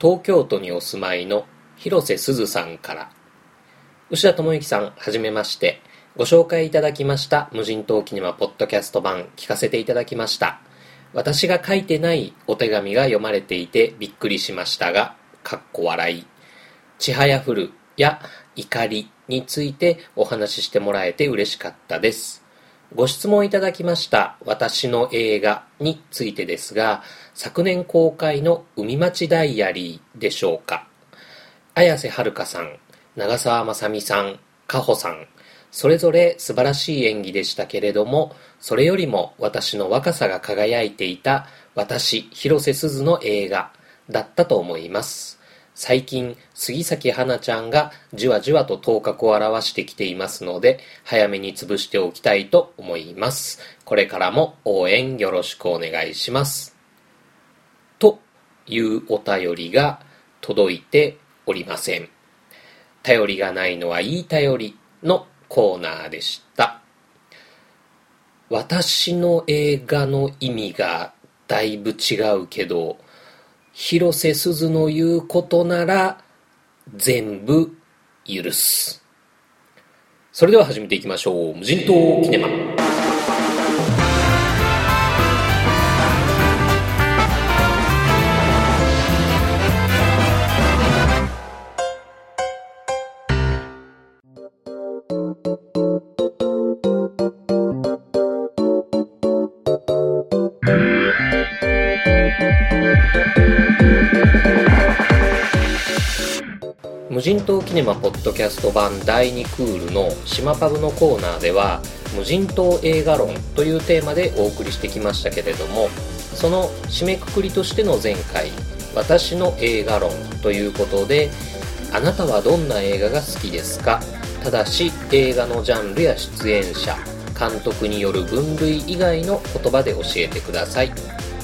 東京都にお住まいの広瀬すずさんから。牛田智之さんはじめまして。ご紹介いただきました。無人島キネマポッドキャスト版聞かせていただきました。私が書いてないお手紙が読まれていてびっくりしましたがかっこ笑い。ちはやふるや怒りについてお話ししてもらえて嬉しかったです。ご質問いただきました私の映画についてですが昨年公開の海町ダイアリーでしょうか。綾瀬はるかさん長澤まさみさんかほさんそれぞれ素晴らしい演技でしたけれどもそれよりも私の若さが輝いていた私広瀬すずの映画だったと思います。最近杉咲花ちゃんがじわじわと頭角を現してきていますので早めに潰しておきたいと思います。これからも応援よろしくお願いします。というお便りが届いておりません。頼りがないのはいい頼りのコーナーでした。私の映画の意味がだいぶ違うけど広瀬すずの言うことなら全部許す。それでは始めていきましょう。無人島キネマ。無人島キネマポッドキャスト版第2クールの島パブのコーナーでは無人島映画論というテーマでお送りしてきましたけれどもその締めくくりとしての前回私の映画論ということであなたはどんな映画が好きですか？ただし映画のジャンルや出演者監督による分類以外の言葉で教えてください。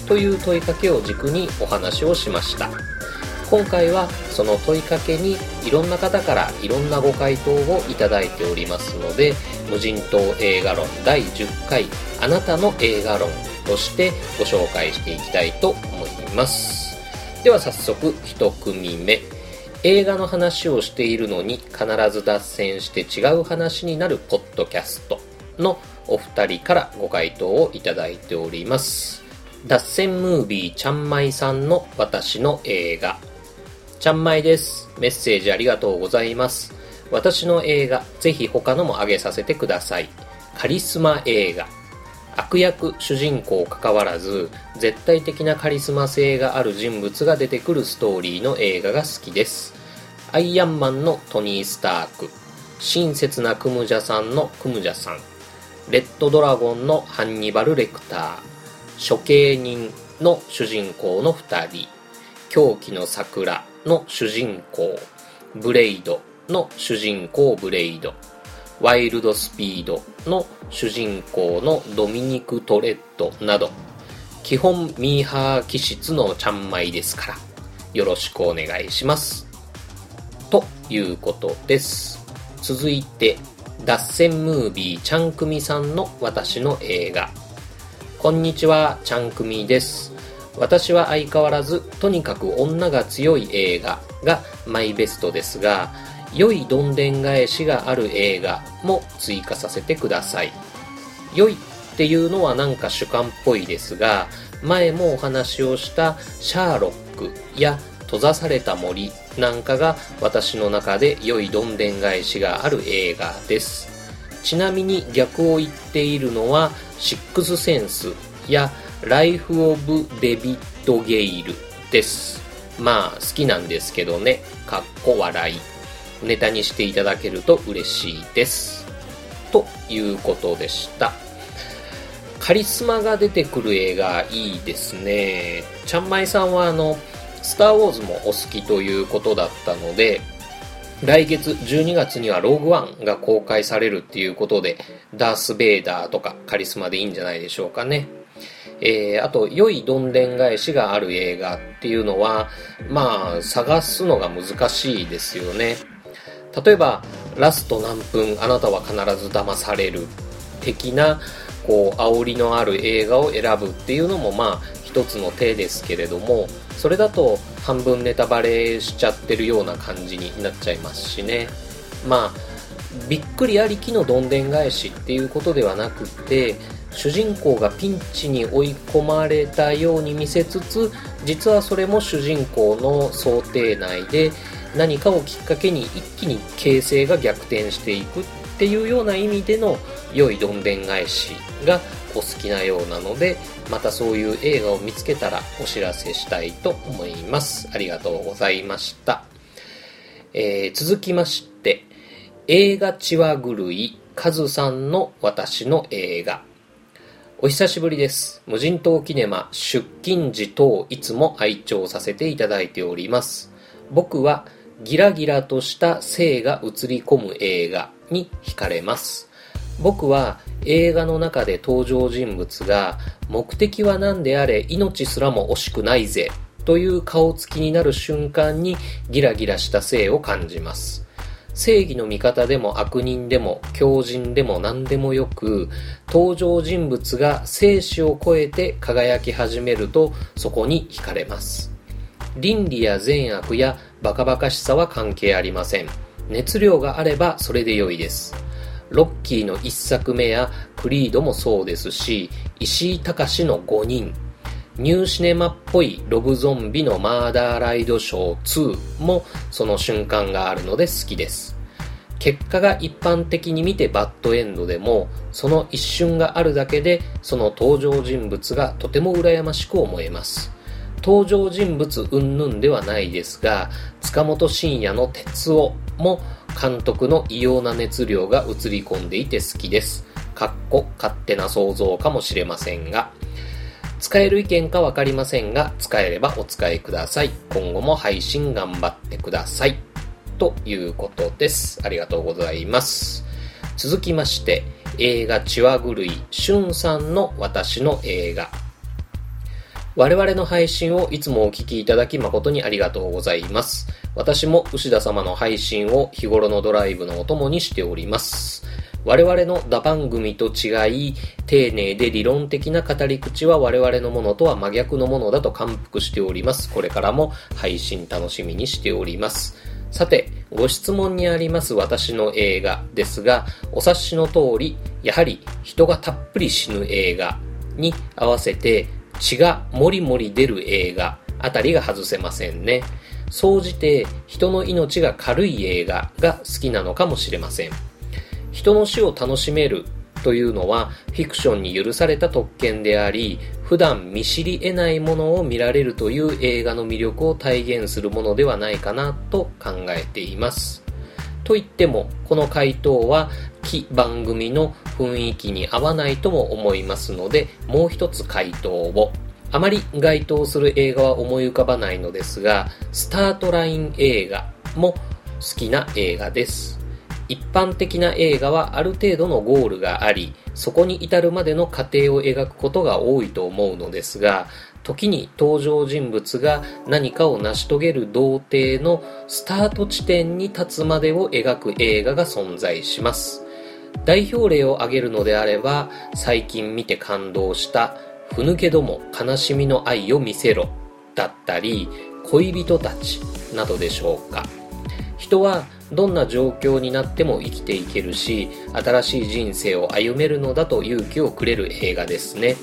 という問いかけを軸にお話をしました。今回はその問いかけにいろんな方からいろんなご回答をいただいておりますので無人島映画論第10回あなたの映画論としてご紹介していきたいと思います。では早速1組目。映画の話をしているのに必ず脱線して違う話になるポッドキャストのお二人からご回答をいただいております。脱線ムービーちゃんまいさんの私の映画。ちゃんまいです。メッセージありがとうございます。私の映画、ぜひ他のも上げさせてください。カリスマ映画。悪役、主人公関わらず、絶対的なカリスマ性がある人物が出てくるストーリーの映画が好きです。アイアンマンのトニー・スターク。親切なクムジャさんのクムジャさん。レッドドラゴンのハンニバル・レクター。処刑人の主人公の2人。狂気の桜の主人公ブレイドの主人公ブレイド。ワイルドスピードの主人公のドミニク・トレッドなど基本ミーハー気質のちゃんまいですから。よろしくお願いします。ということです。続いて脱線ムービーちゃんくみさんの私の映画。こんにちはちゃんくみです。私は相変わらずとにかく女が強い映画がマイベストですが良いどんでん返しがある映画も追加させてください。良いっていうのはなんか主観っぽいですが前もお話をしたシャーロックや閉ざされた森なんかが私の中で良いどんでん返しがある映画です。ちなみに逆を言っているのはシックスセンスやライフ・オブ・デビッド・ゲイルです。まあ、好きなんですけどね。かっこ笑い。ネタにしていただけると嬉しいです。ということでした。カリスマが出てくる映画いいですね。ちゃんまいさんはあの、スター・ウォーズもお好きということだったので、来月12月にはローグワンが公開されるっていうことで、ダース・ベイダーとかカリスマでいいんじゃないでしょうかね。えー、あと、良いどんでん返しがある映画っていうのは、まあ、探すのが難しいですよね。例えば、ラスト何分あなたは必ず騙される的な、こう、煽りのある映画を選ぶっていうのも、まあ、一つの手ですけれども、それだと半分ネタバレしちゃってるような感じになっちゃいますしね。まあ、びっくりありきのどんでん返しっていうことではなくて主人公がピンチに追い込まれたように見せつつ実はそれも主人公の想定内で何かをきっかけに一気に形勢が逆転していくっていうような意味での良いどんでん返しがお好きなようなのでまたそういう映画を見つけたらお知らせしたいと思います。ありがとうございました、えー、続きまして映画血は狂いカズさんの私の映画。お久しぶりです。無人島キネマ出勤時等いつも拝聴させていただいております。僕はギラギラとした性が映り込む映画に惹かれます。僕は映画の中で登場人物が目的は何であれ命すらも惜しくないぜという顔つきになる瞬間にギラギラした性を感じます。正義の味方でも悪人でも狂人でも何でもよく登場人物が生死を超えて輝き始めるとそこに惹かれます。倫理や善悪やバカバカしさは関係ありません。熱量があればそれで良いです。ロッキーの1作目やクリードもそうですし石井隆の5人。ニューシネマっぽいロブゾンビのマーダーライドショー2もその瞬間があるので好きです。結果が一般的に見てバッドエンドでも、その一瞬があるだけで、その登場人物がとても羨ましく思えます。登場人物云々ではないですが、塚本慎也の鉄夫も監督の異様な熱量が映り込んでいて好きです。かっこ勝手な想像かもしれませんが。使える意見かわかりませんが、使えればお使いください。今後も配信頑張ってください。ということです。ありがとうございます。続きまして、映画血は狂い、しゅんさんの私の映画。我々の配信をいつもお聞きいただき誠にありがとうございます。私も牛田様の配信を日頃のドライブのお供にしております。我々の打番組と違い、丁寧で理論的な語り口は我々のものとは真逆のものだと感服しております。これからも配信楽しみにしております。さて、ご質問にあります私の映画ですが、お察しの通り、やはり人がたっぷり死ぬ映画に合わせて血がもりもり出る映画あたりが外せませんね。総じて人の命が軽い映画が好きなのかもしれません。人の死を楽しめるというのはフィクションに許された特権であり普段見知り得ないものを見られるという映画の魅力を体現するものではないかなと考えています。と言ってもこの回答は非番組の雰囲気に合わないとも思いますのでもう一つ回答を。あまり該当する映画は思い浮かばないのですがスタートライン映画も好きな映画です。一般的な映画はある程度のゴールがあり、そこに至るまでの過程を描くことが多いと思うのですが、時に登場人物が何かを成し遂げる童貞のスタート地点に立つまでを描く映画が存在します。代表例を挙げるのであれば、最近見て感動したふぬけども悲しみの愛を見せろだったり、恋人たちなどでしょうか。人はどんな状況になっても生きていけるし新しい人生を歩めるのだと勇気をくれる映画ですね。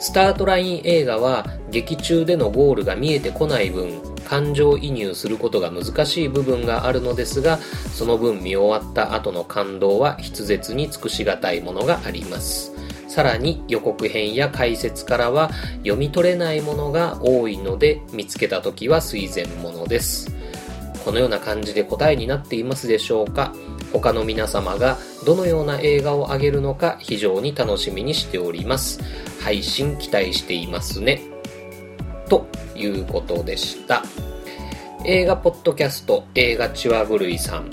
スタートライン映画は劇中でのゴールが見えてこない分感情移入することが難しい部分があるのですがその分見終わった後の感動は筆舌に尽くしがたいものがあります。さらに予告編や解説からは読み取れないものが多いので見つけた時は垂涎ものです。このような感じで答えになっていますでしょうか？他の皆様がどのような映画をあげるのか非常に楽しみにしております。配信期待していますね。ということでした。映画ポッドキャスト映画ちわぐるいさん。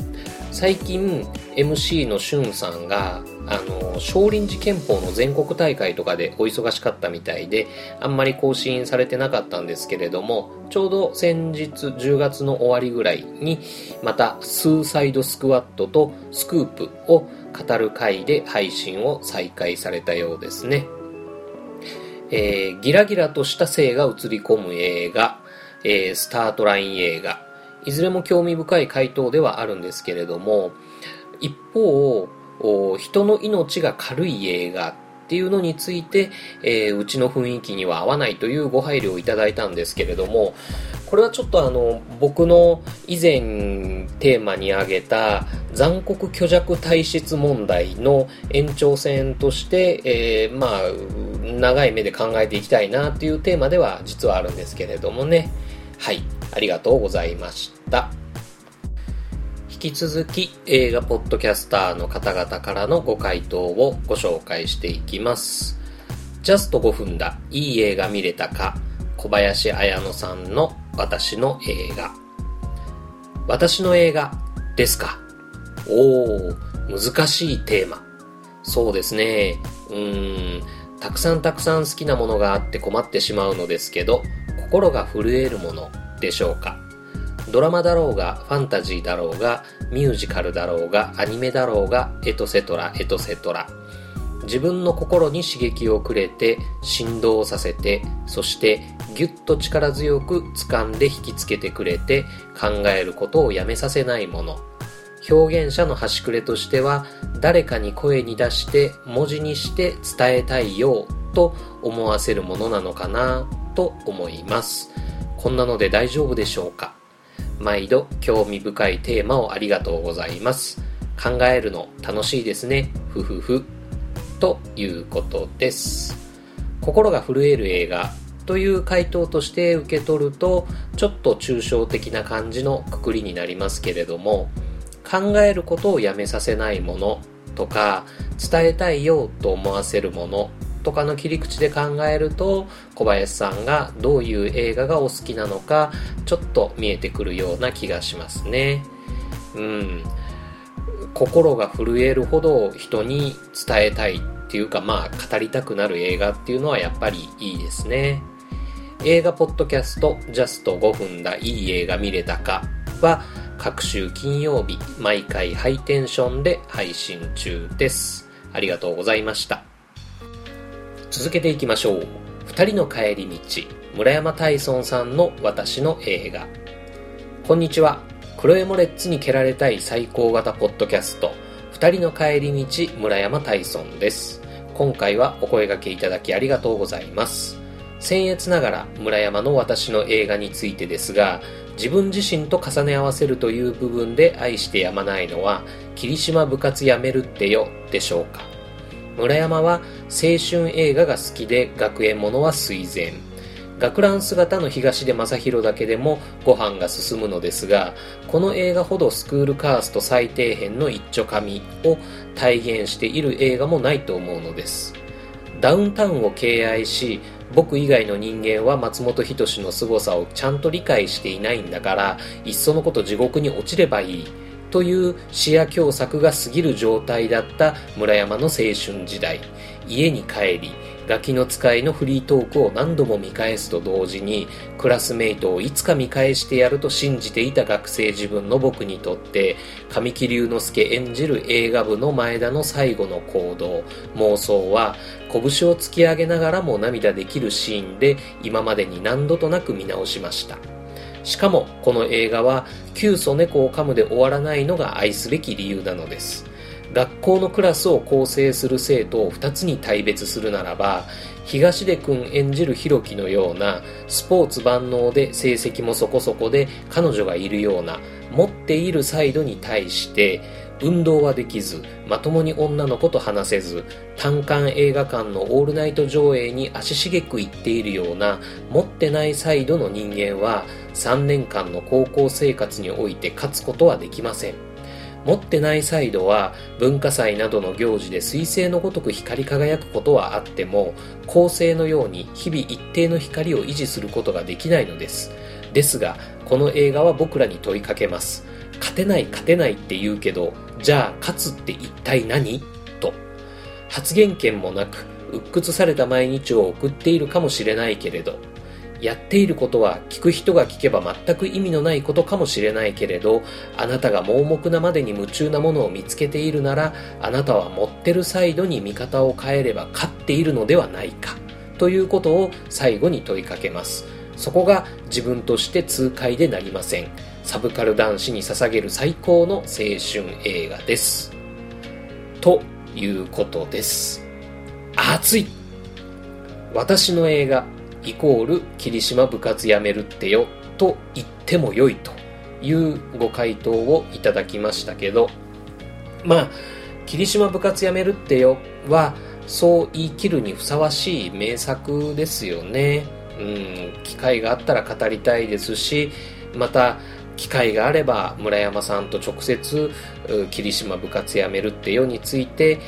最近 MC のしゅんさんがあの少林寺拳法の全国大会とかでお忙しかったみたいであんまり更新されてなかったんですけれどもちょうど先日10月の終わりぐらいにまたスーサイドスクワットとスクープを語る回で配信を再開されたようですね、えー、ギラギラとした性が映り込む映画、えー、スタートライン映画。いずれも興味深い回答ではあるんですけれども一方人の命が軽い映画っていうのについて、えー、うちの雰囲気には合わないというご配慮をいただいたんですけれどもこれはちょっとあの僕の以前テーマに挙げた残酷虚弱体質問題の延長線として、えー、まあ長い目で考えていきたいなっていうテーマでは実はあるんですけれどもね。はい。ありがとうございました。引き続き映画ポッドキャスターの方々からのご回答をご紹介していきます。ジャスト5分だ、いい映画見れたか、小林彩乃さんの私の映画。私の映画ですか？おー、難しいテーマ。そうですね。うーん、たくさんたくさん好きなものがあって困ってしまうのですけど、心が震えるものでしょうか？ドラマだろうが、ファンタジーだろうが、ミュージカルだろうが、アニメだろうが、エトセトラ、エトセトラ。自分の心に刺激をくれて、振動させて、そしてぎゅっと力強く掴んで引きつけてくれて、考えることをやめさせないもの。表現者の端くれとしては、誰かに声に出して文字にして伝えたいようと思わせるものなのかなと思います。こんなので大丈夫でしょうか？毎度興味深いテーマをありがとうございます。考えるの楽しいですね。ふふふ。ということです。心が震える映画という回答として受け取ると、ちょっと抽象的な感じのくくりになりますけれども、考えることをやめさせないものとか、伝えたいよと思わせるものとかの切り口で考えると小林さんがどういう映画がお好きなのかちょっと見えてくるような気がしますね。うん。心が震えるほど人に伝えたいっていうかまあ語りたくなる映画っていうのはやっぱりいいですね。映画ポッドキャストジャスト5分だいい映画見れたかは各週金曜日毎回ハイテンションで配信中です。ありがとうございました。続けていきましょう。二人の帰り道、村山大尊さんの私の映画。こんにちは。クロエモレッツに蹴られたい最高型ポッドキャスト、二人の帰り道、村山大尊です。今回はお声掛けいただきありがとうございます。僭越ながら村山の私の映画についてですが、自分自身と重ね合わせるという部分で愛してやまないのは、霧島部活やめるってよ、でしょうか。村山は青春映画が好きで学園ものは垂涎学ラン姿の東出正宏だけでもご飯が進むのですがこの映画ほどスクールカースト最底辺の一丁紙を体現している映画もないと思うのです。ダウンタウンを敬愛し僕以外の人間は松本人志の凄さをちゃんと理解していないんだからいっそのこと地獄に落ちればいい。という視野狭窄が過ぎる状態だった村山の青春時代。家に帰りガキの使いのフリートークを何度も見返すと同時にクラスメイトをいつか見返してやると信じていた学生自分の僕にとって神木隆之介演じる映画部の前田の最後の行動妄想は拳を突き上げながらも涙できるシーンで今までに何度となく見直しました。しかもこの映画は急祖猫を噛むで終わらないのが愛すべき理由なのです。学校のクラスを構成する生徒を2つに大別するならば東出君演じるひろきのようなスポーツ万能で成績もそこそこで彼女がいるような持っているサイドに対して運動はできず、まともに女の子と話せず、単館映画館のオールナイト上映に足しげく行っているような、持ってないサイドの人間は、3年間の高校生活において勝つことはできません。持ってないサイドは文化祭などの行事で彗星のごとく光り輝くことはあっても恒星のように日々一定の光を維持することができないのです。ですがこの映画は僕らに問いかけます。勝てない勝てないって言うけどじゃあ勝つって一体何？と。発言権もなく鬱屈された毎日を送っているかもしれないけれど。やっていることは聞く人が聞けば全く意味のないことかもしれないけれどあなたが盲目なまでに夢中なものを見つけているならあなたは持ってるサイドに見方を変えれば勝っているのではないかということを最後に問いかけます。そこが自分として痛快でなりません。サブカル男子に捧げる最高の青春映画です。ということです。熱い。私の映画イコール霧島部活やめるってよと言っても良いというご回答をいただきましたけどまあ霧島部活やめるってよはそう言い切るにふさわしい名作ですよね。うん機会があったら語りたいですしまた機会があれば村山さんと直接霧島部活やめるってよについて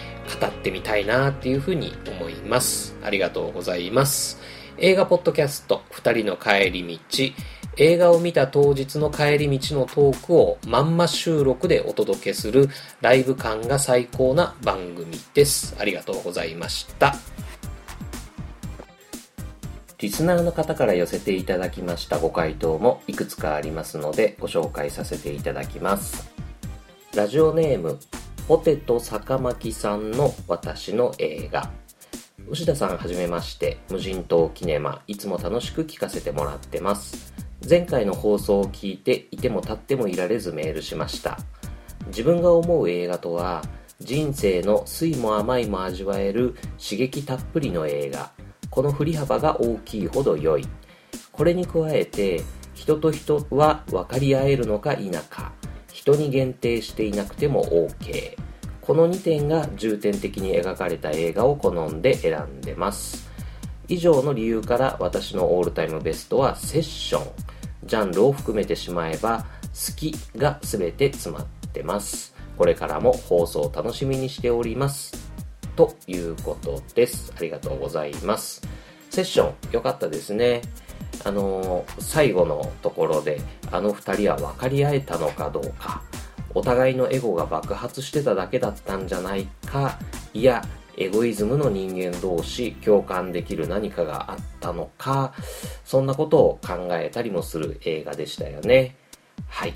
語ってみたいなっていうふうに思います。ありがとうございます。映画ポッドキャスト2人の帰り道。映画を見た当日の帰り道のトークをまんま収録でお届けするライブ感が最高な番組です。ありがとうございました。リスナーの方から寄せていただきましたご回答もいくつかありますのでご紹介させていただきます。ラジオネームポテト坂巻さんの私の映画。牛田さんはじめまして無人島キネマいつも楽しく聞かせてもらってます。前回の放送を聞いていても立ってもいられずメールしました。自分が思う映画とは人生の酸いも甘いも味わえる刺激たっぷりの映画。この振り幅が大きいほど良い。これに加えて人と人は分かり合えるのか否か。人に限定していなくても OK この2点が重点的に描かれた映画を好んで選んでます。以上の理由から私のオールタイムベストはセッション。ジャンルを含めてしまえば好きが全て詰まってます。これからも放送を楽しみにしております。ということです。ありがとうございます。セッション良かったですね。あのー、最後のところであの2人は分かり合えたのかどうか。お互いのエゴが爆発してただけだったんじゃないか。いやエゴイズムの人間同士共感できる何かがあったのか。そんなことを考えたりもする映画でしたよね。はい、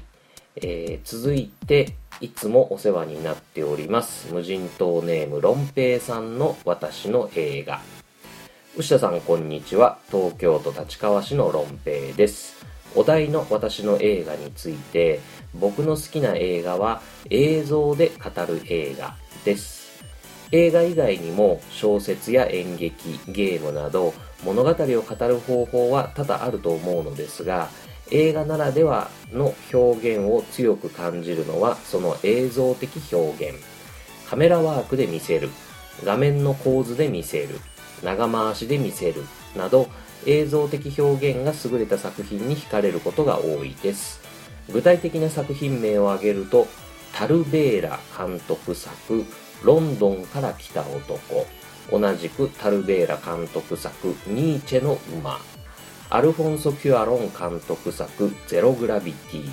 えー、続いていつもお世話になっております。無人島ネームロンペイさんの私の映画。牛田さんこんにちは。東京都立川市のロンペイです。お題の私の映画について僕の好きな映画は映像で語る映画です。映画以外にも小説や演劇ゲームなど物語を語る方法は多々あると思うのですが映画ならではの表現を強く感じるのはその映像的表現。カメラワークで見せる。画面の構図で見せる。長回しで見せる。など映像的表現が優れた作品に惹かれることが多いです。具体的な作品名を挙げるとタルベーラ監督作ロンドンから来た男。同じくタルベーラ監督作ニーチェの馬。アルフォンソ・キュアロン監督作ゼログラビティ。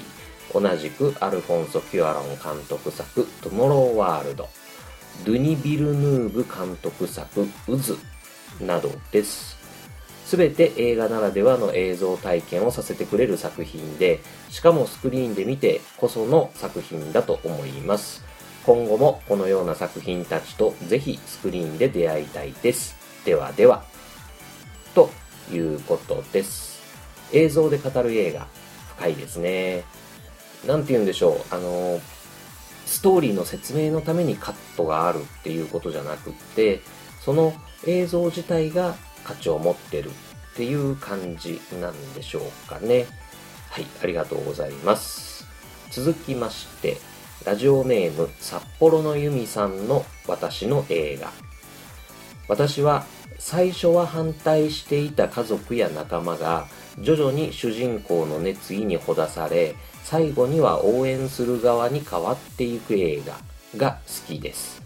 同じくアルフォンソ・キュアロン監督作トゥモローワールド。ドゥニ・ビルヌーブ監督作渦。などです。すべて映画ならではの映像体験をさせてくれる作品でしかもスクリーンで見てこその作品だと思います今後もこのような作品たちとぜひスクリーンで出会いたいです。ではでは。ということです。映像で語る映画、深いですね。なんて言うんでしょう。あの、ストーリーの説明のためにカットがあるっていうことじゃなくって、その映像自体が価値を持ってるっていう感じなんでしょうかね。はい、ありがとうございます。続きまして、ラジオネーム札幌の由美さんの私の映画私は最初は反対していた家族や仲間が徐々に主人公の熱意にほだされ最後には応援する側に変わっていく映画が好きです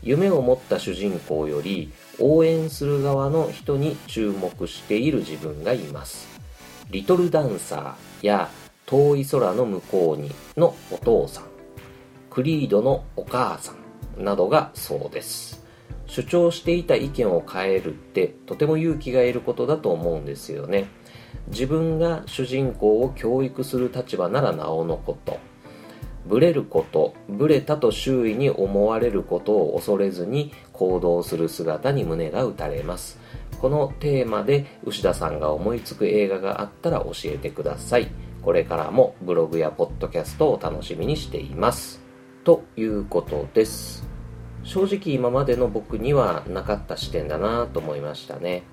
夢を持った主人公より応援する側の人に注目している自分がいます。リトルダンサーや遠い空の向こうにのお父さん。クリードのお母さんなどがそうです。主張していた意見を変えるってとても勇気がいることだと思うんですよね。自分が主人公を教育する立場ならなおのこと。ブレることブレたと周囲に思われることを恐れずに行動する姿に胸が打たれます。このテーマで牛田さんが思いつく映画があったら教えてください。これからもブログやポッドキャストを楽しみにしています。ということです。正直今までの僕にはなかった視点だなと思いましたね。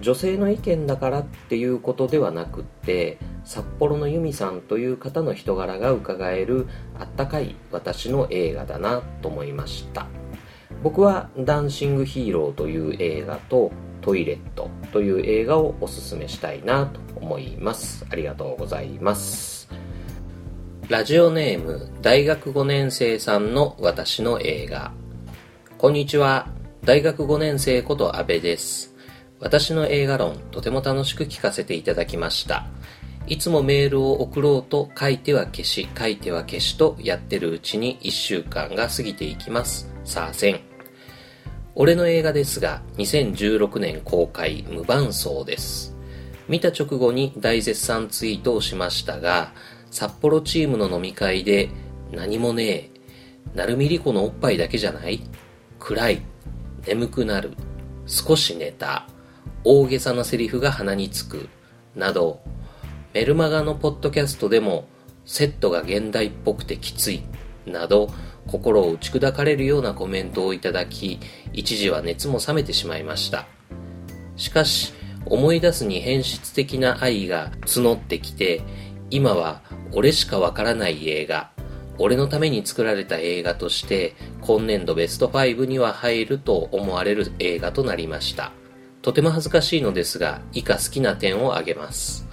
女性の意見だからっていうことではなくって札幌の由美さんという方の人柄が伺えるあったかい私の映画だなと思いました。僕は「ダンシング・ヒーロー」という映画と「トイレット」という映画をおすすめしたいなと思います。ありがとうございます。ラジオネーム大学5年生さんの私の映画。こんにちは。大学5年生こと阿部です。私の映画論とても楽しく聞かせていただきました。いつもメールを送ろうと書いては消し書いては消しとやってるうちに1週間が過ぎていきます。さあせん。俺の映画ですが2016年公開無伴奏です。見た直後に大絶賛ツイートをしましたが札幌チームの飲み会で何もねえ。成海莉子のおっぱいだけじゃない。暗い。眠くなる。少し寝た。大げさなセリフが鼻につく。などメルマガのポッドキャストでもセットが現代っぽくてきつい。など心を打ち砕かれるようなコメントをいただき一時は熱も冷めてしまいました。しかし思い出すに変質的な愛が募ってきて今は俺しかわからない映画俺のために作られた映画として今年度ベスト5には入ると思われる映画となりました。とても恥ずかしいのですが以下好きな点を挙げます。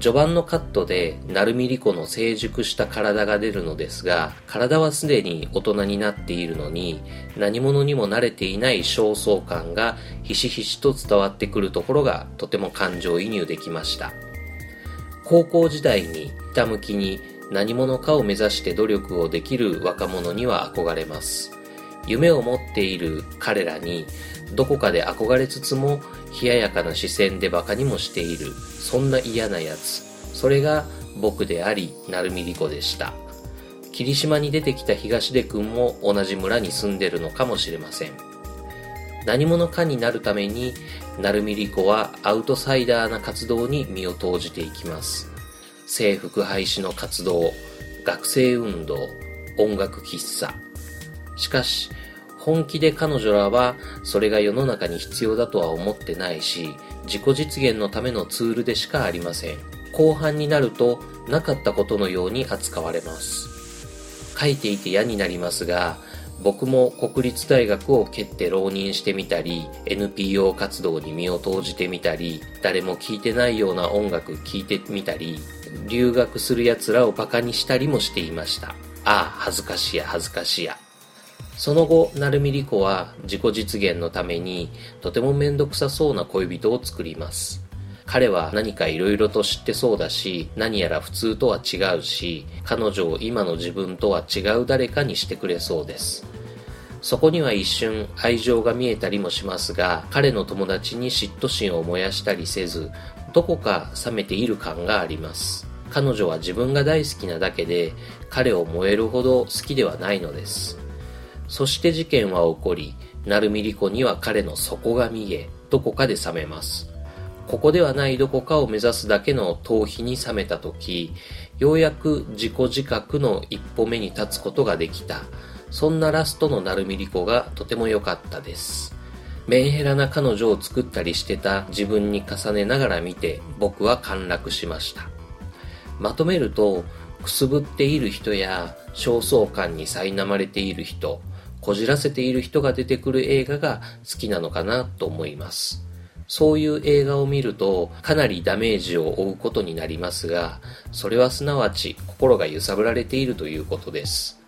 序盤のカットで成海莉子の成熟した体が出るのですが体はすでに大人になっているのに何者にも慣れていない焦燥感がひしひしと伝わってくるところがとても感情移入できました。高校時代にひたむきに何者かを目指して努力をできる若者には憧れます。夢を持っている彼らにどこかで憧れつつも冷ややかな視線で馬鹿にもしているそんな嫌なやつそれが僕であり成海莉子でした。霧島に出てきた東出君も同じ村に住んでるのかもしれません。何者かになるために成海莉子はアウトサイダーな活動に身を投じていきます。制服廃止の活動学生運動音楽喫茶。しかし本気で彼女らはそれが世の中に必要だとは思ってないし自己実現のためのツールでしかありません。後半になるとなかったことのように扱われます。書いていて嫌になりますが僕も国立大学を蹴って浪人してみたり NPO 活動に身を投じてみたり誰も聴いてないような音楽聴いてみたり留学する奴らをバカにしたりもしていました。ああ恥ずかしや恥ずかしや。その後、成海莉子は自己実現のためにとてもめんどくさそうな恋人を作ります。彼は何か色々と知ってそうだし、何やら普通とは違うし、彼女を今の自分とは違う誰かにしてくれそうです。そこには一瞬愛情が見えたりもしますが、彼の友達に嫉妬心を燃やしたりせず、どこか冷めている感があります。彼女は自分が大好きなだけで、彼を燃えるほど好きではないのです。そして事件は起こり、成海莉子には彼の底が見え、どこかで冷めます。ここではないどこかを目指すだけの逃避に冷めた時、ようやく自己自覚の一歩目に立つことができた。そんなラストの成海莉子がとても良かったです。メンヘラな彼女を作ったりしてた自分に重ねながら見て僕は陥落しました。まとめると、くすぶっている人や焦燥感に苛まれている人、こじらせている人が出てくる映画が好きなのかなと思います。そういう映画を見るとかなりダメージを負うことになりますが、それはすなわち心が揺さぶられているということです。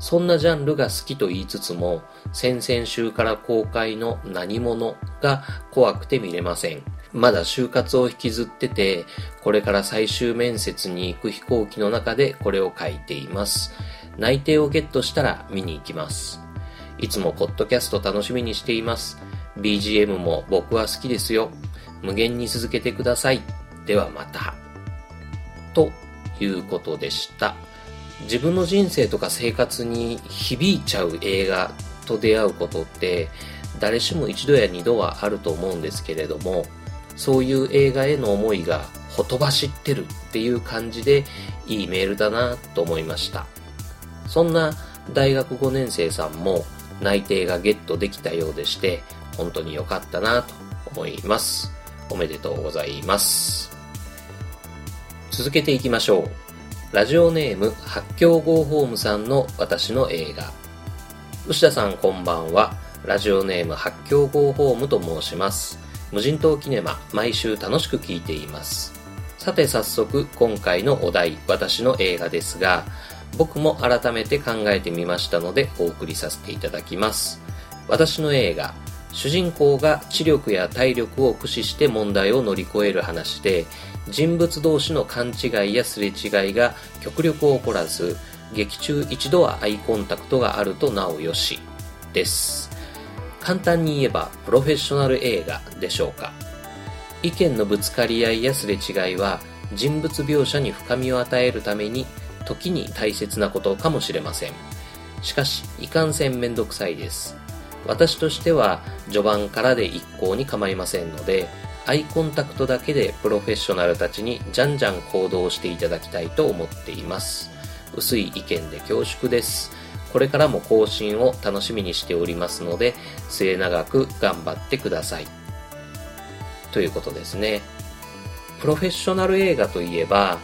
そんなジャンルが好きと言いつつも、先々週から公開の何者が怖くて見れません。まだ就活を引きずってて、これから最終面接に行く飛行機の中でこれを書いています。内定をゲットしたら見に行きます。いつもポッドキャスト楽しみにしています。BGM も僕は好きですよ。無限に続けてください。ではまた。ということでした。自分の人生とか生活に響いちゃう映画と出会うことって誰しも一度や二度はあると思うんですけれどもそういう映画への思いがほとばしってるっていう感じでいいメールだなと思いましたそんな大学5年生さんも内定がゲットできたようでして本当に良かったなと思います。おめでとうございます。続けていきましょう。ラジオネーム発狂号ホームさんの私の映画。牛田さんこんばんは。ラジオネーム発狂号ホームと申します。無人島キネマ毎週楽しく聞いています。さて早速今回のお題私の映画ですが僕も改めて考えてみましたのでお送りさせていただきます。私の映画主人公が知力や体力を駆使して問題を乗り越える話で人物同士の勘違いやすれ違いが極力起こらず劇中一度はアイコンタクトがあるとなおよしです。簡単に言えばプロフェッショナル映画でしょうか。意見のぶつかり合いやすれ違いは人物描写に深みを与えるために時に大切なことかもしれません。しかしいかんせんめんどくさいです。私としては序盤からで一向に構いませんのでアイコンタクトだけでプロフェッショナルたちにじゃんじゃん行動していただきたいと思っています。薄い意見で恐縮です。これからも更新を楽しみにしておりますので末永く頑張ってください。ということですね。プロフェッショナル映画といえば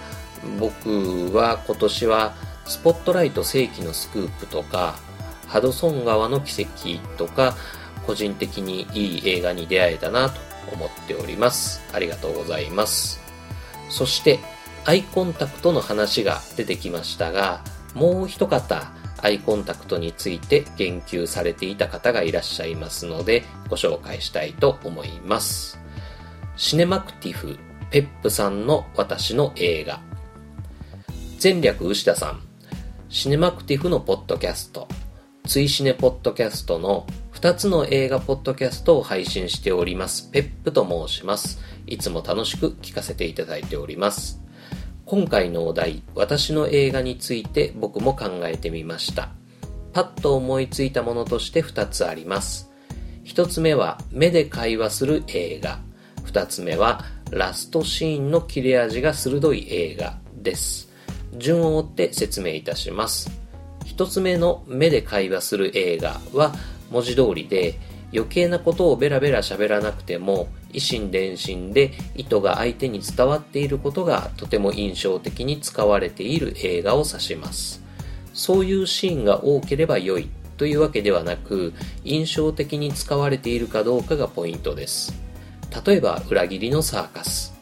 僕は今年はスポットライト世紀のスクープとかハドソン川の奇跡とか個人的にいい映画に出会えたなと思っております。ありがとうございます。そしてアイコンタクトの話が出てきましたがもう一方アイコンタクトについて言及されていた方がいらっしゃいますのでご紹介したいと思います。シネマクティフペップさんの私の映画。前略牛田さん。シネマクティフのポッドキャスト。ツイシネポッドキャストの2つの映画ポッドキャストを配信しております。ペップと申します。いつも楽しく聞かせていただいております。今回のお題私の映画について僕も考えてみました。パッと思いついたものとして2つあります。1つ目は目で会話する映画。2つ目はラストシーンの切れ味が鋭い映画です。順を追って説明いたします。1つ目の目で会話する映画は文字通りで余計なことをベラベラ喋らなくても以心伝心で意図が相手に伝わっていることがとても印象的に使われている映画を指します。そういうシーンが多ければ良いというわけではなく印象的に使われているかどうかがポイントです。例えば裏切りのサーカス。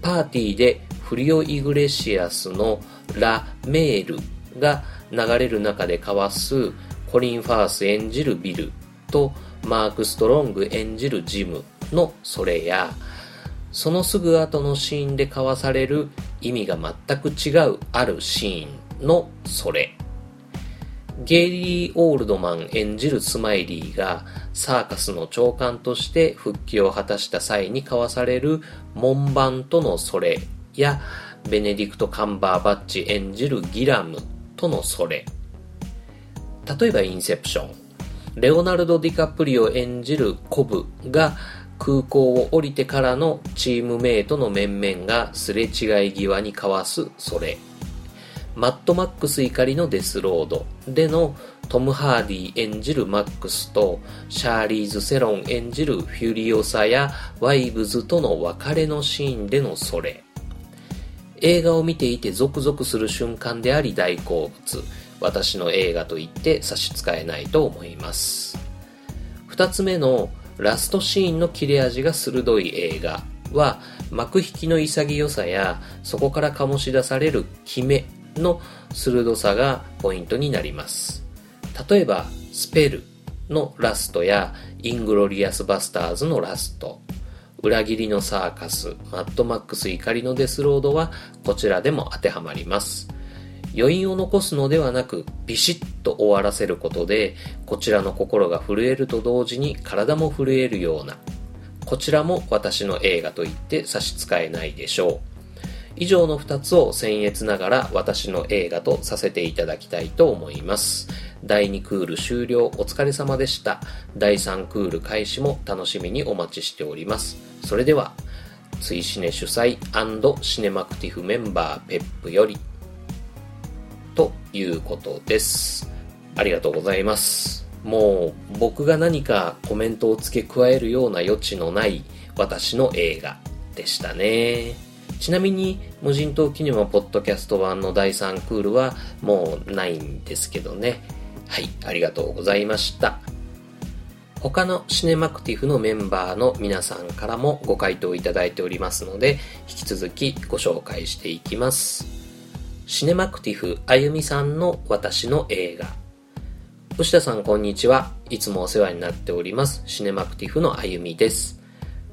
パーティーでフリオ・イグレシアスのラ・メールが流れる中で交わすコリン・ファース演じるビルとマーク・ストロング演じるジムのそれやそのすぐ後のシーンで交わされる意味が全く違うあるシーンのそれ。ゲイリー・オールドマン演じるスマイリーがサーカスの長官として復帰を果たした際に交わされる門番とのそれ。やベネディクト・カンバーバッチ演じるギラムとのそれ。例えばインセプションレオナルド・ディカプリオ演じるコブが空港を降りてからのチームメイトの面々がすれ違い際に交わすそれ。マッドマックス怒りのデスロード。でのトム・ハーディ演じるマックスとシャーリーズ・セロン演じるフュリオサやワイブズとの別れのシーンでのそれ。映画を見ていてゾクゾクする瞬間であり大好物私の映画と言って差し支えないと思います。二つ目のラストシーンの切れ味が鋭い映画は幕引きの潔さやそこから醸し出される決めの鋭さがポイントになります。例えばスペルのラストやイングロリアスバスターズのラスト。裏切りのサーカスマッドマックス怒りのデスロードはこちらでも当てはまります。余韻を残すのではなくビシッと終わらせることでこちらの心が震えると同時に体も震えるようなこちらも私の映画と言って差し支えないでしょう。以上の2つを僭越ながら私の映画とさせていただきたいと思います。第2クール終了お疲れ様でした。第3クール開始も楽しみにお待ちしております。それでは追シネ主催シネマクティフメンバーペップよりということです。ありがとうございます。もう僕が何かコメントを付け加えるような余地のない私の映画でしたね。ちなみに無人島キネマポッドキャスト版の第3クールはもうないんですけどね。はい、ありがとうございました。他のシネマクティフのメンバーの皆さんからもご回答いただいておりますので、引き続きご紹介していきます。シネマクティフあゆみさんの私の映画。牛田さんこんにちは。いつもお世話になっております。シネマクティフのあゆみです。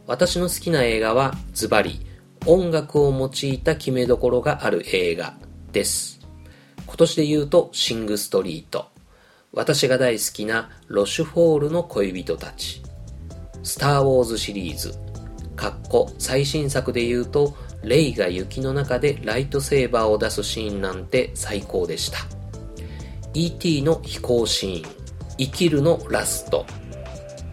私の好きな映画はズバリ音楽を用いた決めどころがある映画です。今年で言うとシングストリート。私が大好きなロシュフォールの恋人たち、スター・ウォーズシリーズ、かっこ最新作で言うと、レイが雪の中でライトセーバーを出すシーンなんて最高でした。E.T. の飛行シーン、生きるのラスト、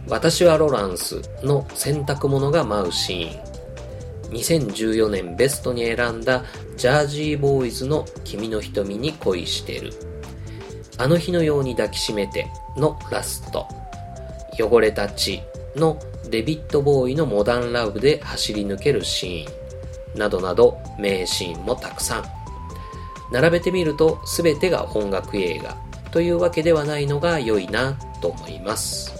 私はロランスの洗濯物が舞うシーン、2014年ベストに選んだジャージーボーイズの君の瞳に恋してる。あの日のように抱きしめてのラスト、汚れた血のデビッド・ボーイのモダンラブで走り抜けるシーン、などなど名シーンもたくさん。並べてみると全てが音楽映画というわけではないのが良いなと思います。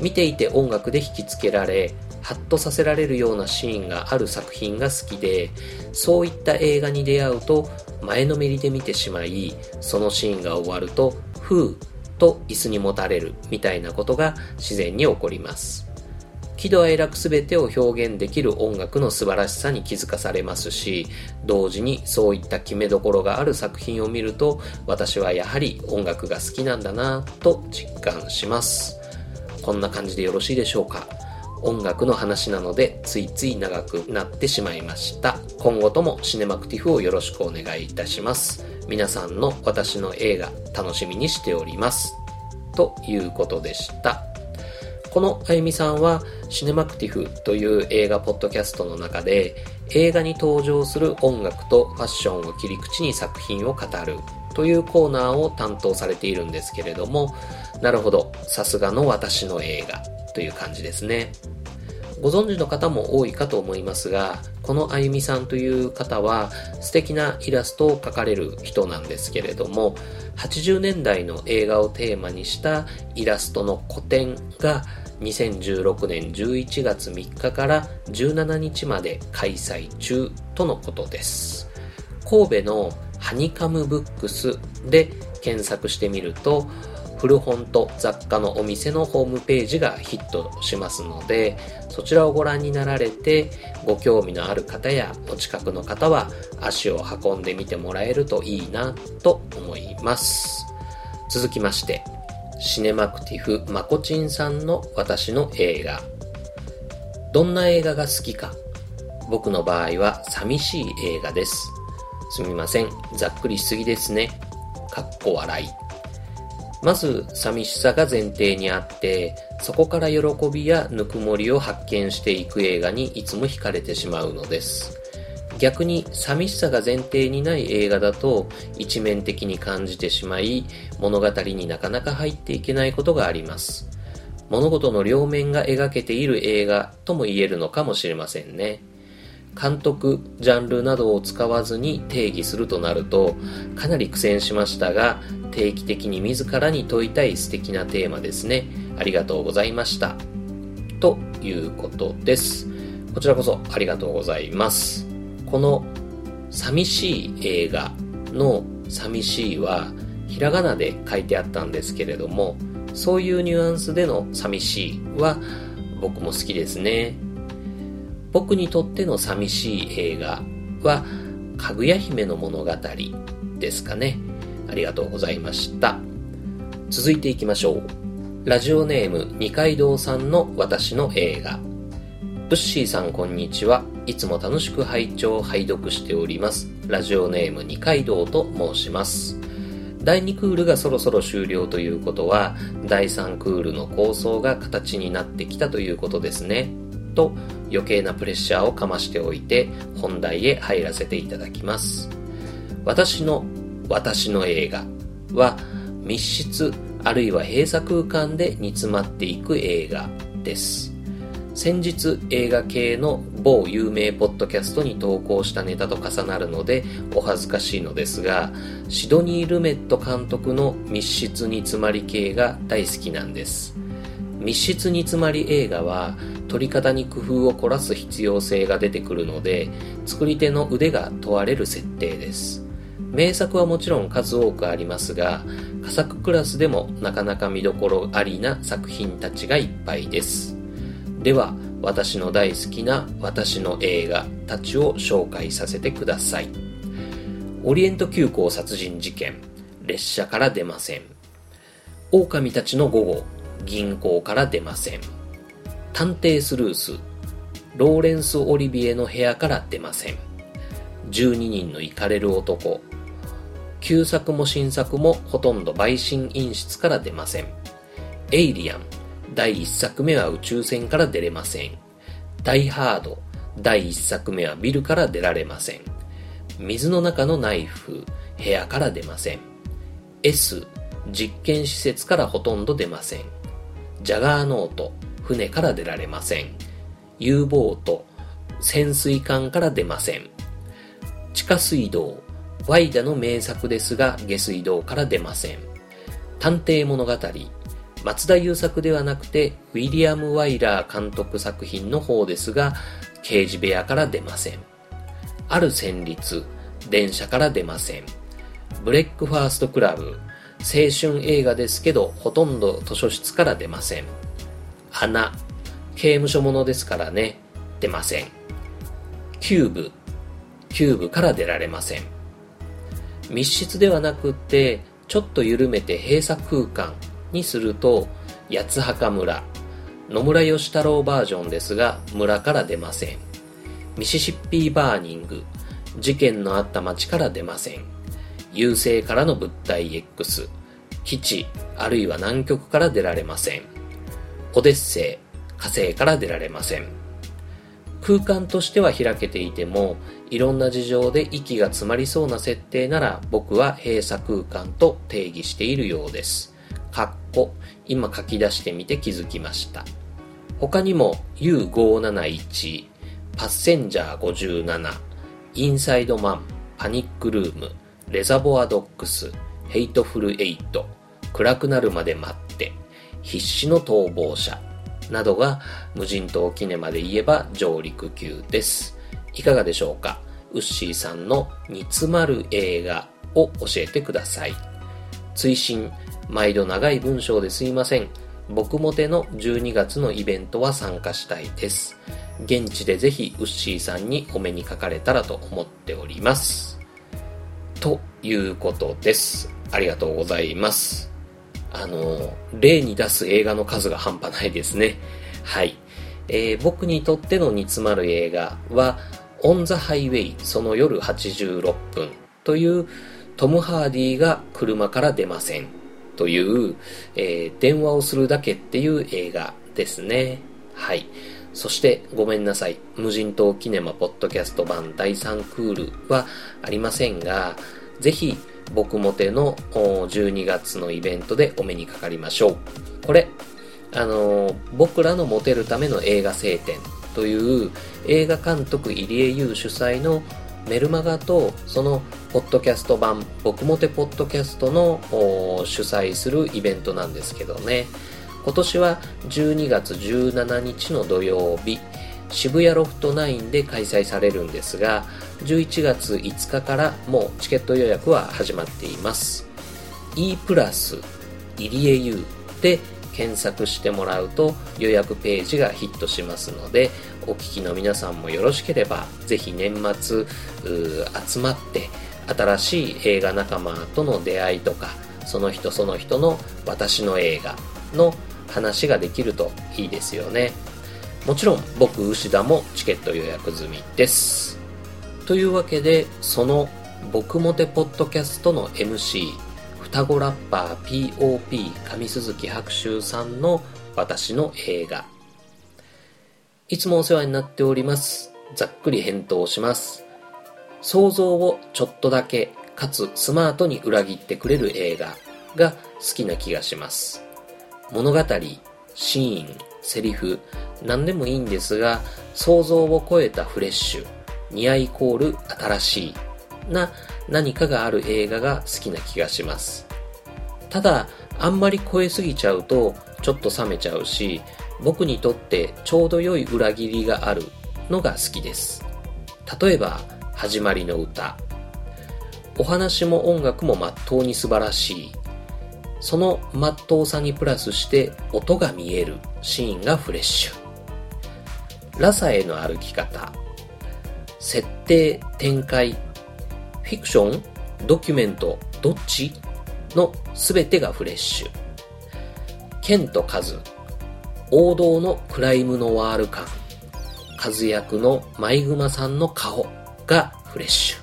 見ていて音楽で引きつけられ、ハッとさせられるようなシーンがある作品が好きで、そういった映画に出会うと前のめりで見てしまい、そのシーンが終わると、ふうと椅子にもたれるみたいなことが自然に起こります。喜怒哀楽すべてを表現できる音楽の素晴らしさに気づかされますし、同時にそういった決めどころがある作品を見ると、私はやはり音楽が好きなんだなと実感します。こんな感じでよろしいでしょうか？音楽の話なのでついつい長くなってしまいました。今後ともシネマクティフをよろしくお願いいたします。皆さんの私の映画楽しみにしております。ということでした。このあゆみさんはシネマクティフという映画ポッドキャストの中で映画に登場する音楽とファッションを切り口に作品を語るというコーナーを担当されているんですけれどもなるほどさすがの私の映画という感じですね。ご存知の方も多いかと思いますが、このあゆみさんという方は素敵なイラストを描かれる人なんですけれども、80年代の映画をテーマにしたイラストの個展が2016年11月3日から17日まで開催中とのことです。神戸のハニカムブックスで検索してみると、古本と雑貨のお店のホームページがヒットしますので、そちらをご覧になられて、ご興味のある方やお近くの方は足を運んでみてもらえるといいなと思います。続きまして、シネマクティフまこちんさんの私の映画。どんな映画が好きか。僕の場合は寂しい映画です。すみません。ざっくりしすぎですね。かっこ笑い。まず寂しさが前提にあって、そこから喜びやぬくもりを発見していく映画にいつも惹かれてしまうのです。逆に寂しさが前提にない映画だと一面的に感じてしまい物語になかなか入っていけないことがあります。物事の両面が描けている映画とも言えるのかもしれませんね。監督、ジャンルなどを使わずに定義するとなると、かなり苦戦しましたが、定期的に自らに問いたい素敵なテーマですね。ありがとうございました。ということです。こちらこそありがとうございます。この寂しい映画の寂しいはひらがなで書いてあったんですけれども、そういうニュアンスでの寂しいは僕も好きですね。僕にとっての寂しい映画は、かぐや姫の物語ですかね。ありがとうございました。続いていきましょう。ラジオネーム二階堂さんの私の映画。ブッシーさんこんにちは。いつも楽しく拝聴拝読しております。ラジオネーム二階堂と申します。第2クールがそろそろ終了ということは、第3クールの構想が形になってきたということですね。と余計なプレッシャーをかましておいて本題へ入らせていただきます。私の私の映画は密室あるいは閉鎖空間で煮詰まっていく映画です。先日映画系の某有名ポッドキャストに投稿したネタと重なるのでお恥ずかしいのですがシドニー・ルメット監督の密室煮詰まり系が大好きなんです密室煮詰まり映画は撮り方に工夫を凝らす必要性が出てくるので作り手の腕が問われる設定です名作はもちろん数多くありますが佳作クラスでもなかなか見どころありな作品たちがいっぱいです。では私の大好きな私の映画たちを紹介させてください。オリエント急行殺人事件列車から出ません。狼たちの午後銀行から出ません。探偵スルースローレンス・オリビエの部屋から出ません。12人のイかれる男旧作も新作もほとんど陪審員室から出ません。エイリアン第1作目は宇宙船から出れません。ダイハード第1作目はビルから出られません。水の中のナイフ部屋から出ません。S 実験施設からほとんど出ません。ジャガーノート船から出られません。U ボート潜水艦から出ません。地下水道ワイダの名作ですが下水道から出ません。探偵物語。松田優作ではなくてウィリアム・ワイラー監督作品の方ですが刑事部屋から出ません。ある旋律。電車から出ません。ブレックファーストクラブ。青春映画ですけどほとんど図書室から出ません。穴。刑務所ものですからね。出ません。キューブ。キューブから出られません。密室ではなくってちょっと緩めて閉鎖空間にすると八墓村野村芳太郎バージョンですが村から出ません。ミシシッピーバーニング事件のあった町から出ません。優勢からの物体 X 基地あるいは南極から出られません。オデッセイ火星から出られません。空間としては開けていてもいろんな事情で息が詰まりそうな設定なら僕は閉鎖空間と定義しているようです。かっこ今書き出してみて気づきました。他にも U571 パッセンジャー57インサイドマンパニックルームレザボアドッグスヘイトフルエイト暗くなるまで待って必死の逃亡者などが無人島キネマで言えば上陸級です。いかがでしょうか？ウッシーさんの煮詰まる映画を教えてください。追伸毎度長い文章ですいません僕もての12月のイベントは参加したいです。現地でぜひウッシーさんにお目にかかれたらと思っております。ということです。ありがとうございます。あの例に出す映画の数が半端ないですね。はい、えー僕にとっての煮詰まる映画は「オン・ザ・ハイウェイその夜86分」というトム・ハーディが車から出ません。という、えー電話をするだけっていう映画ですね。はい。そしてごめんなさい。無人島キネマポッドキャスト版第3クールはありませんがぜひ僕もての12月のイベントでお目にかかりましょう。これあのー僕らのモテるための映画聖典という映画監督入江優主催のメルマガとそのポッドキャスト版僕もてポッドキャストの主催するイベントなんですけどね。今年は12月17日の土曜日渋谷ロフト9で開催されるんですが11月5日からもうチケット予約は始まっています。E プラス入江優で検索してもらうと予約ページがヒットしますのでお聞きの皆さんもよろしければぜひ年末集まって新しい映画仲間との出会いとかその人その人の私の映画の話ができるといいですよね。もちろん僕牛田もチケット予約済みです。というわけでその僕モテポッドキャストの MC 双子ラッパー POP 上鈴木白秋さんの私の映画。いつもお世話になっております。ざっくり返答します。想像をちょっとだけかつスマートに裏切ってくれる映画が好きな気がします。物語シーンセリフ何でもいいんですが想像を超えたフレッシュ似合いイコール新しいな何かがある映画が好きな気がします。ただあんまり超えすぎちゃうとちょっと冷めちゃうし僕にとってちょうど良い裏切りがあるのが好きです。例えば始まりの歌。お話も音楽もまっとうに素晴らしい。そのまっとうさにプラスして音が見える。シーンがフレッシュ。ラサへの歩き方。設定展開フィクションドキュメントどっち？の全てがフレッシュ。ケンとカズ王道のクライムノワール感。カズ役のマイグマさんの顔がフレッシュ。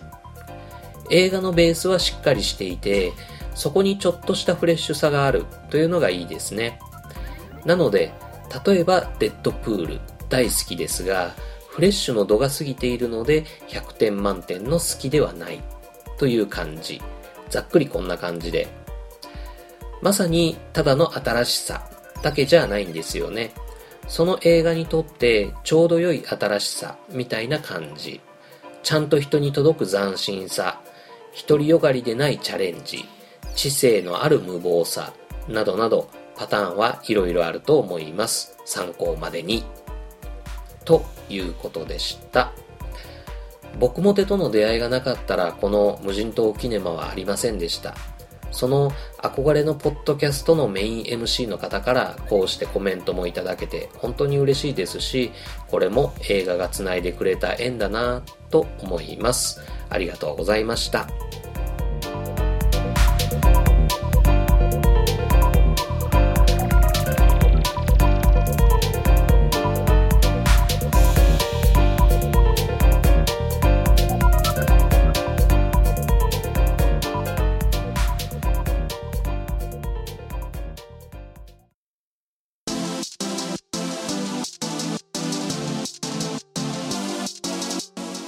映画のベースはしっかりしていてそこにちょっとしたフレッシュさがあるというのがいいですね。なので例えばデッドプール。大好きですがフレッシュの度が過ぎているので100点満点の好きではない。という感じ。ざっくりこんな感じで。まさにただの新しさだけじゃないんですよね。その映画にとってちょうど良い新しさみたいな感じ。ちゃんと人に届く斬新さ独りよがりでないチャレンジ知性のある無謀さなどなどパターンはいろいろあると思います。参考までに。ということでした。僕もてとの出会いがなかったらこの無人島キネマはありませんでした。その憧れのポッドキャストのメイン MC の方からこうしてコメントもいただけて本当に嬉しいですしこれも映画がつないでくれた縁だなと思います。ありがとうございました。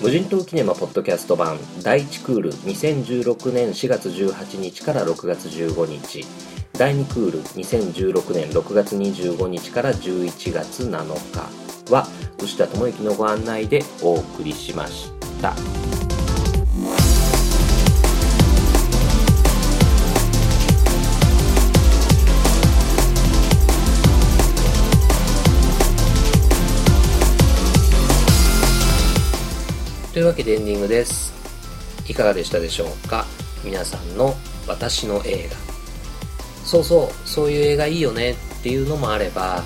無人島キネマポッドキャスト版第1クール2016年4月18日から6月15日第2クール2016年6月25日から11月7日は牛田智之のご案内でお送りしました。というわけでエンディングです。いかがでしたでしょうか？皆さんの私の映画。そうそう、そういう映画いいよねっていうのもあれば、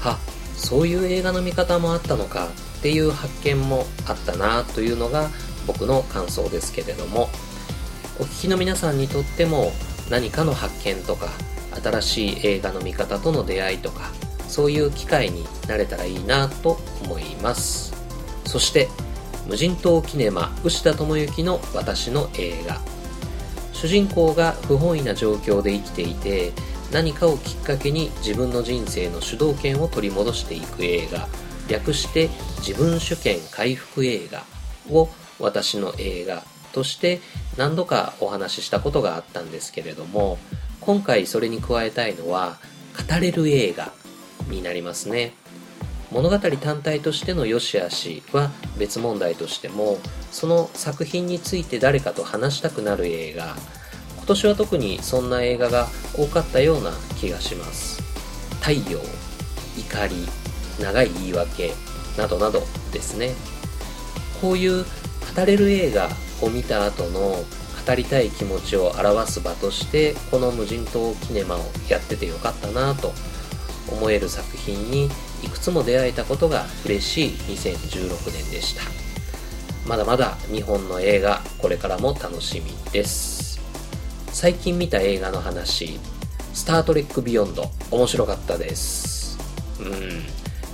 は、そういう映画の見方もあったのかっていう発見もあったなというのが僕の感想ですけれども、お聞きの皆さんにとっても何かの発見とか、新しい映画の見方との出会いとか、そういう機会になれたらいいなと思います。そして、無人島キネマ牛田智之の私の映画。主人公が不本意な状況で生きていて何かをきっかけに自分の人生の主導権を取り戻していく映画。略して自分主権回復映画を私の映画として何度かお話ししたことがあったんですけれども今回それに加えたいのは語れる映画になりますね。物語単体としての良し悪しは別問題としてもその作品について誰かと話したくなる映画。今年は特にそんな映画が多かったような気がします。太陽怒り長い言い訳などなどですね。こういう語れる映画を見た後の語りたい気持ちを表す場としてこの無人島キネマをやっててよかったなと思える作品にいくつも出会えたことが嬉しい2016年でした。まだまだ日本の映画これからも楽しみです。最近見た映画の話「スター・トレック・ビヨンド」面白かったです。うん。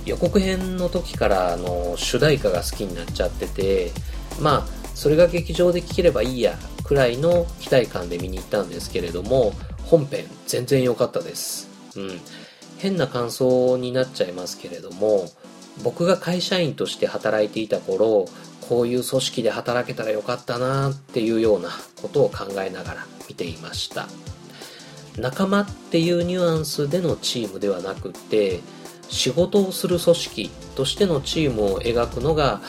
予告編の時からの主題歌が好きになっちゃっててまあそれが劇場で聴ければいいやくらいの期待感で見に行ったんですけれども本編全然良かったです。うん。変な感想になっちゃいますけれども僕が会社員として働いていた頃こういう組織で働けたらよかったなっていうようなことを考えながら見ていました。仲間っていうニュアンスでのチームではなくって仕事をする組織としてのチームを描くのが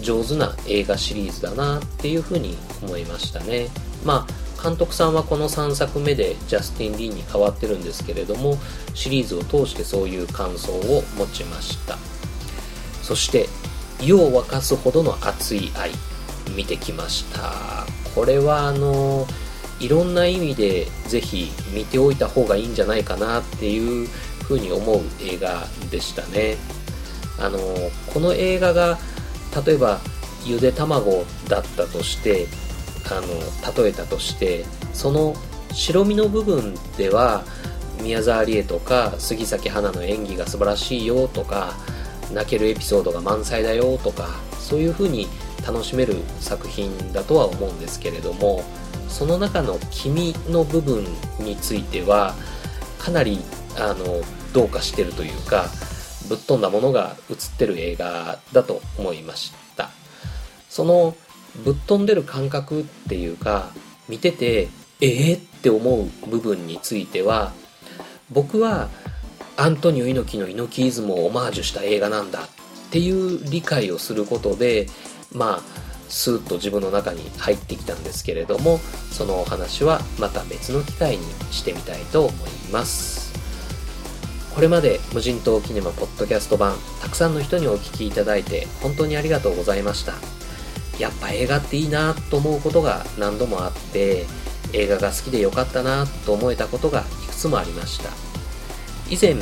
上手な映画シリーズだなっていうふうに思いましたね。まあ監督さんはこの3作目でジャスティン・リーに変わってるんですけれどもシリーズを通してそういう感想を持ちました。そして湯を沸かすほどの熱い愛見てきました。これはあのいろんな意味でぜひ見ておいた方がいいんじゃないかなっていうふうに思う映画でしたね。あのこの映画が例えばゆで卵だったとしてあの例えたとしてその白身の部分では宮沢りえとか杉咲花の演技が素晴らしいよとか泣けるエピソードが満載だよとかそういう風に楽しめる作品だとは思うんですけれどもその中の「君」の部分についてはかなりあのどうかしてるというかぶっ飛んだものが映ってる映画だと思いました。そのぶっ飛んでる感覚っていうか見ててええー、って思う部分については僕はアントニオ猪木の猪木イズムをオマージュした映画なんだっていう理解をすることでまあスーッと自分の中に入ってきたんですけれどもそのお話はまた別の機会にしてみたいと思います。これまで無人島キネマポッドキャスト版たくさんの人にお聴きいただいて本当にありがとうございました。やっぱ映画っていいなと思うことが何度もあって映画が好きでよかったなと思えたことがいくつもありました。以前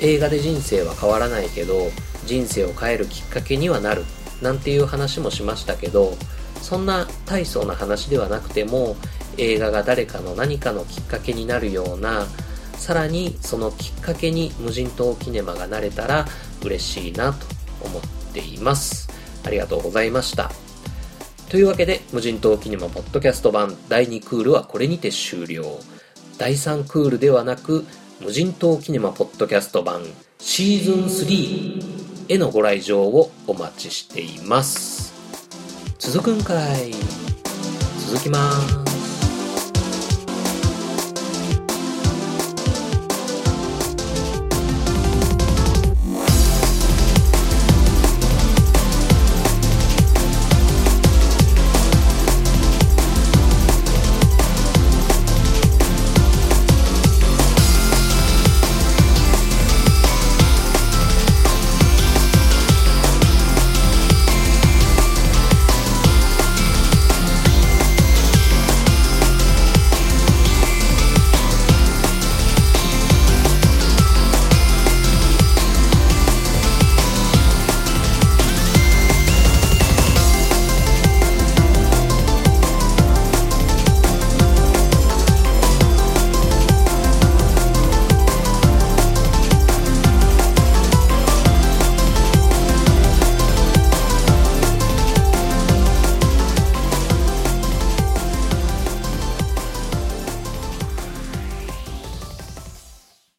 映画で人生は変わらないけど人生を変えるきっかけにはなるなんていう話もしましたけどそんな大層な話ではなくても映画が誰かの何かのきっかけになるようなさらにそのきっかけに無人島キネマがなれたら嬉しいなと思っています。ありがとうございました。というわけで無人島キネマポッドキャスト版第2クールはこれにて終了。第3クールではなく無人島キネマポッドキャスト版シーズン3へのご来場をお待ちしています。続くんかい。続きます。